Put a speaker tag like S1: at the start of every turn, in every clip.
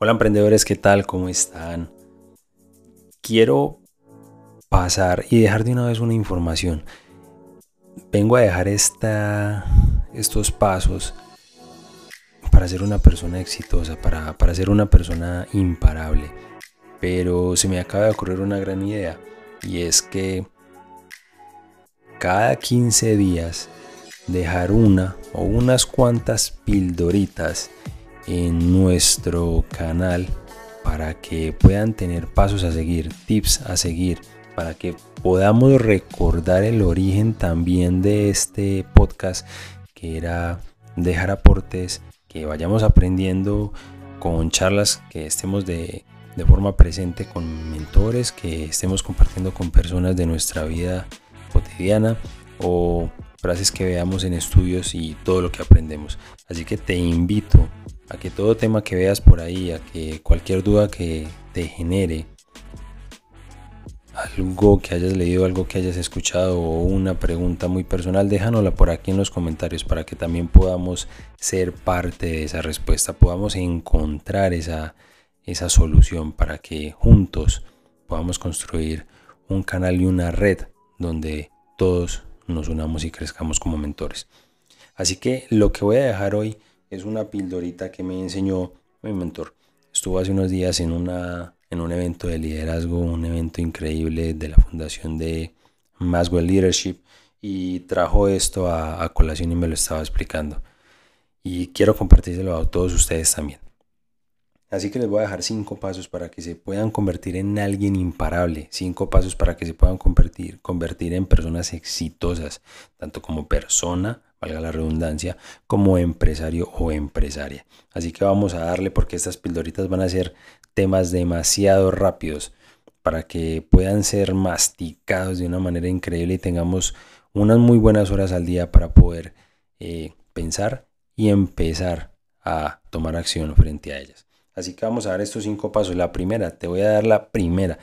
S1: Hola emprendedores, ¿qué tal? ¿Cómo están? Quiero pasar y dejar de una vez una información. Vengo a dejar esta, estos pasos para ser una persona exitosa, para, para ser una persona imparable. Pero se me acaba de ocurrir una gran idea y es que cada 15 días dejar una o unas cuantas pildoritas en nuestro canal para que puedan tener pasos a seguir, tips a seguir, para que podamos recordar el origen también de este podcast, que era dejar aportes, que vayamos aprendiendo con charlas, que estemos de, de forma presente con mentores, que estemos compartiendo con personas de nuestra vida cotidiana o frases que veamos en estudios y todo lo que aprendemos. Así que te invito a que todo tema que veas por ahí, a que cualquier duda que te genere, algo que hayas leído, algo que hayas escuchado o una pregunta muy personal, déjanosla por aquí en los comentarios para que también podamos ser parte de esa respuesta, podamos encontrar esa, esa solución para que juntos podamos construir un canal y una red donde todos nos unamos y crezcamos como mentores. Así que lo que voy a dejar hoy es una pildorita que me enseñó mi mentor. Estuvo hace unos días en, una, en un evento de liderazgo, un evento increíble de la fundación de Maswell Leadership y trajo esto a, colación y me lo estaba explicando. Y quiero compartírselo a todos ustedes también. Así que les voy a dejar cinco pasos para que se puedan convertir en alguien imparable. Cinco pasos para que se puedan convertir, convertir en personas exitosas, tanto como persona, valga la redundancia, como empresario o empresaria. Así que vamos a darle porque estas pildoritas van a ser temas demasiado rápidos para que puedan ser masticados de una manera increíble y tengamos unas muy buenas horas al día para poder eh, pensar y empezar a tomar acción frente a ellas. Así que vamos a dar estos cinco pasos. La primera, te voy a dar la primera.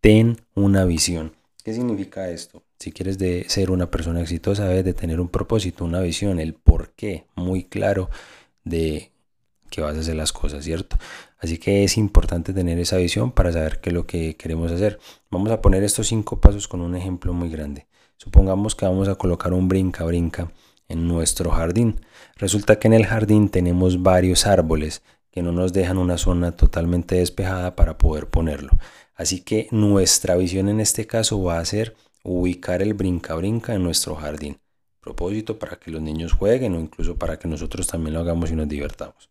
S1: Ten una visión. ¿Qué significa esto? Si quieres de ser una persona exitosa, debes de tener un propósito, una visión, el por qué muy claro de que vas a hacer las cosas, ¿cierto? Así que es importante tener esa visión para saber qué es lo que queremos hacer. Vamos a poner estos cinco pasos con un ejemplo muy grande. Supongamos que vamos a colocar un brinca-brinca en nuestro jardín. Resulta que en el jardín tenemos varios árboles que no nos dejan una zona totalmente despejada para poder ponerlo. Así que nuestra visión en este caso va a ser ubicar el brinca-brinca en nuestro jardín. Propósito para que los niños jueguen o incluso para que nosotros también lo hagamos y nos divertamos.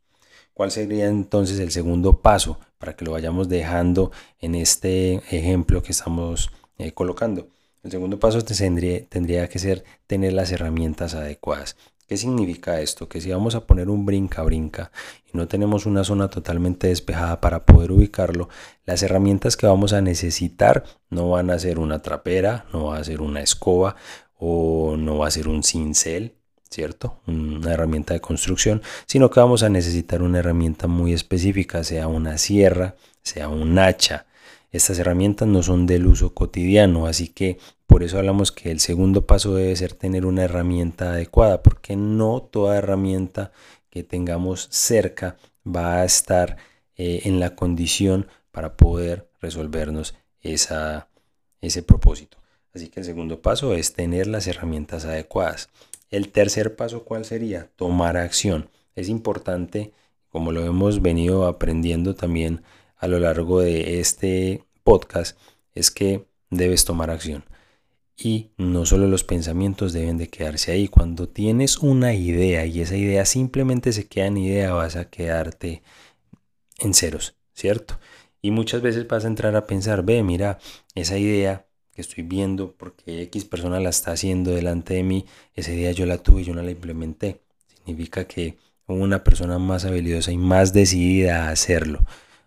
S1: ¿Cuál sería entonces el segundo paso para que lo vayamos dejando en este ejemplo que estamos eh, colocando? El segundo paso tendría, tendría que ser tener las herramientas adecuadas. ¿Qué significa esto? Que si vamos a poner un brinca-brinca y no tenemos una zona totalmente despejada para poder ubicarlo, las herramientas que vamos a necesitar no van a ser una trapera, no va a ser una escoba o no va a ser un cincel, ¿cierto? Una herramienta de construcción, sino que vamos a necesitar una herramienta muy específica, sea una sierra, sea un hacha. Estas herramientas no son del uso cotidiano, así que por eso hablamos que el segundo paso debe ser tener una herramienta adecuada, porque no toda herramienta que tengamos cerca va a estar eh, en la condición para poder resolvernos ese propósito. Así que el segundo paso es tener las herramientas adecuadas. El tercer paso, ¿cuál sería? Tomar acción. Es importante, como lo hemos venido aprendiendo también a lo largo de este podcast, es que debes tomar acción. Y no solo los pensamientos deben de quedarse ahí. Cuando tienes una idea y esa idea simplemente se queda en idea, vas a quedarte en ceros, ¿cierto? Y muchas veces vas a entrar a pensar, ve, mira, esa idea que estoy viendo porque X persona la está haciendo delante de mí, esa idea yo la tuve y yo no la implementé. Significa que hubo una persona más habilidosa y más decidida a hacerlo.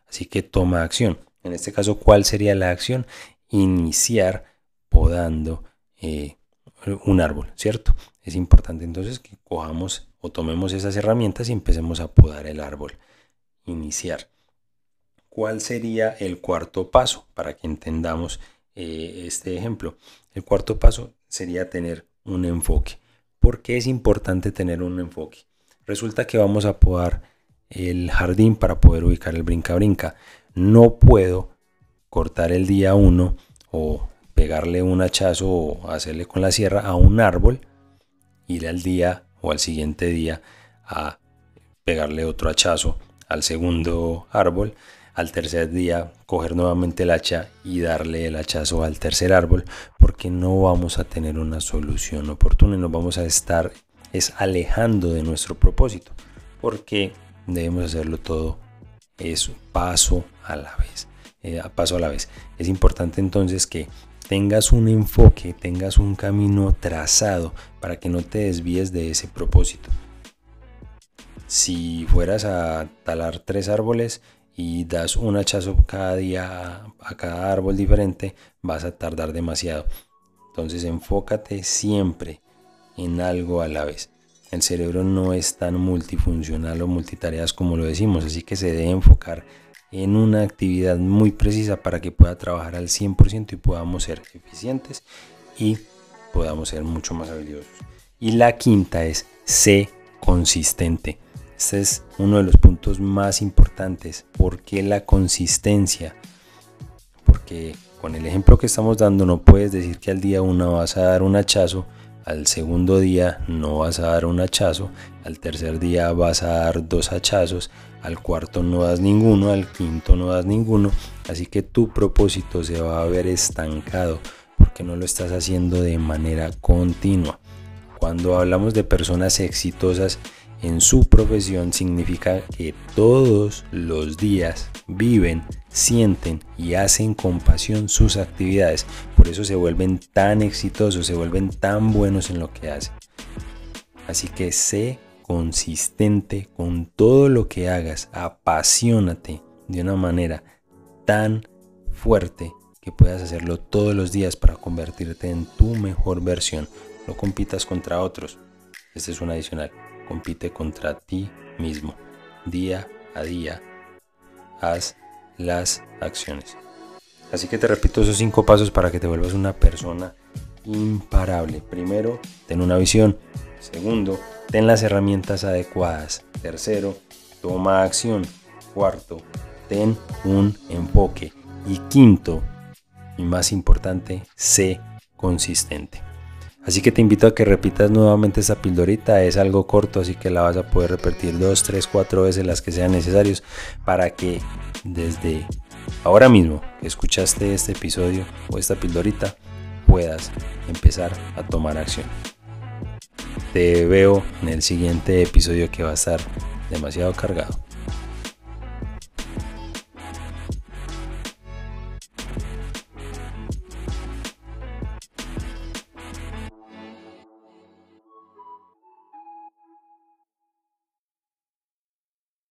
S1: Así que toma acción. En este caso, ¿cuál sería la acción? Iniciar podando eh, un árbol, ¿cierto? Es importante entonces que cojamos o tomemos esas herramientas y empecemos a podar el árbol. Iniciar. ¿Cuál sería el cuarto paso para que entendamos eh, este ejemplo? El cuarto paso sería tener un enfoque. ¿Por qué es importante tener un enfoque? Resulta que vamos a podar el jardín para poder ubicar el brinca-brinca. No puedo cortar el día 1 o pegarle un hachazo o hacerle con la sierra a un árbol, ir al día o al siguiente día a pegarle otro hachazo al segundo árbol, al tercer día coger nuevamente el hacha y darle el hachazo al tercer árbol, porque no vamos a tener una solución oportuna y nos vamos a estar es alejando de nuestro propósito, porque debemos hacerlo todo eso, paso a la vez, eh, paso a la vez. Es importante entonces que tengas un enfoque, tengas un camino trazado para que no te desvíes de ese propósito. Si fueras a talar tres árboles y das un hachazo cada día a cada árbol diferente, vas a tardar demasiado. Entonces enfócate siempre en algo a la vez. El cerebro no es tan multifuncional o multitareas como lo decimos, así que se debe enfocar en una actividad muy precisa para que pueda trabajar al 100% y podamos ser eficientes y podamos ser mucho más habilidosos. Y la quinta es sé consistente. Este es uno de los puntos más importantes. ¿Por qué la consistencia? Porque con el ejemplo que estamos dando no puedes decir que al día uno vas a dar un hachazo al segundo día no vas a dar un hachazo, al tercer día vas a dar dos hachazos, al cuarto no das ninguno, al quinto no das ninguno, así que tu propósito se va a ver estancado porque no lo estás haciendo de manera continua. Cuando hablamos de personas exitosas en su profesión significa que todos los días viven sienten y hacen con pasión sus actividades. Por eso se vuelven tan exitosos, se vuelven tan buenos en lo que hacen. Así que sé consistente con todo lo que hagas, apasionate de una manera tan fuerte que puedas hacerlo todos los días para convertirte en tu mejor versión. No compitas contra otros. Este es un adicional. Compite contra ti mismo. Día a día. Haz las acciones. Así que te repito esos cinco pasos para que te vuelvas una persona imparable. Primero, ten una visión. Segundo, ten las herramientas adecuadas. Tercero, toma acción. Cuarto, ten un enfoque. Y quinto, y más importante, sé consistente. Así que te invito a que repitas nuevamente esta pildorita. Es algo corto, así que la vas a poder repetir dos, tres, cuatro veces las que sean necesarios para que desde ahora mismo que escuchaste este episodio o esta pildorita puedas empezar a tomar acción. Te veo en el siguiente episodio que va a estar demasiado cargado.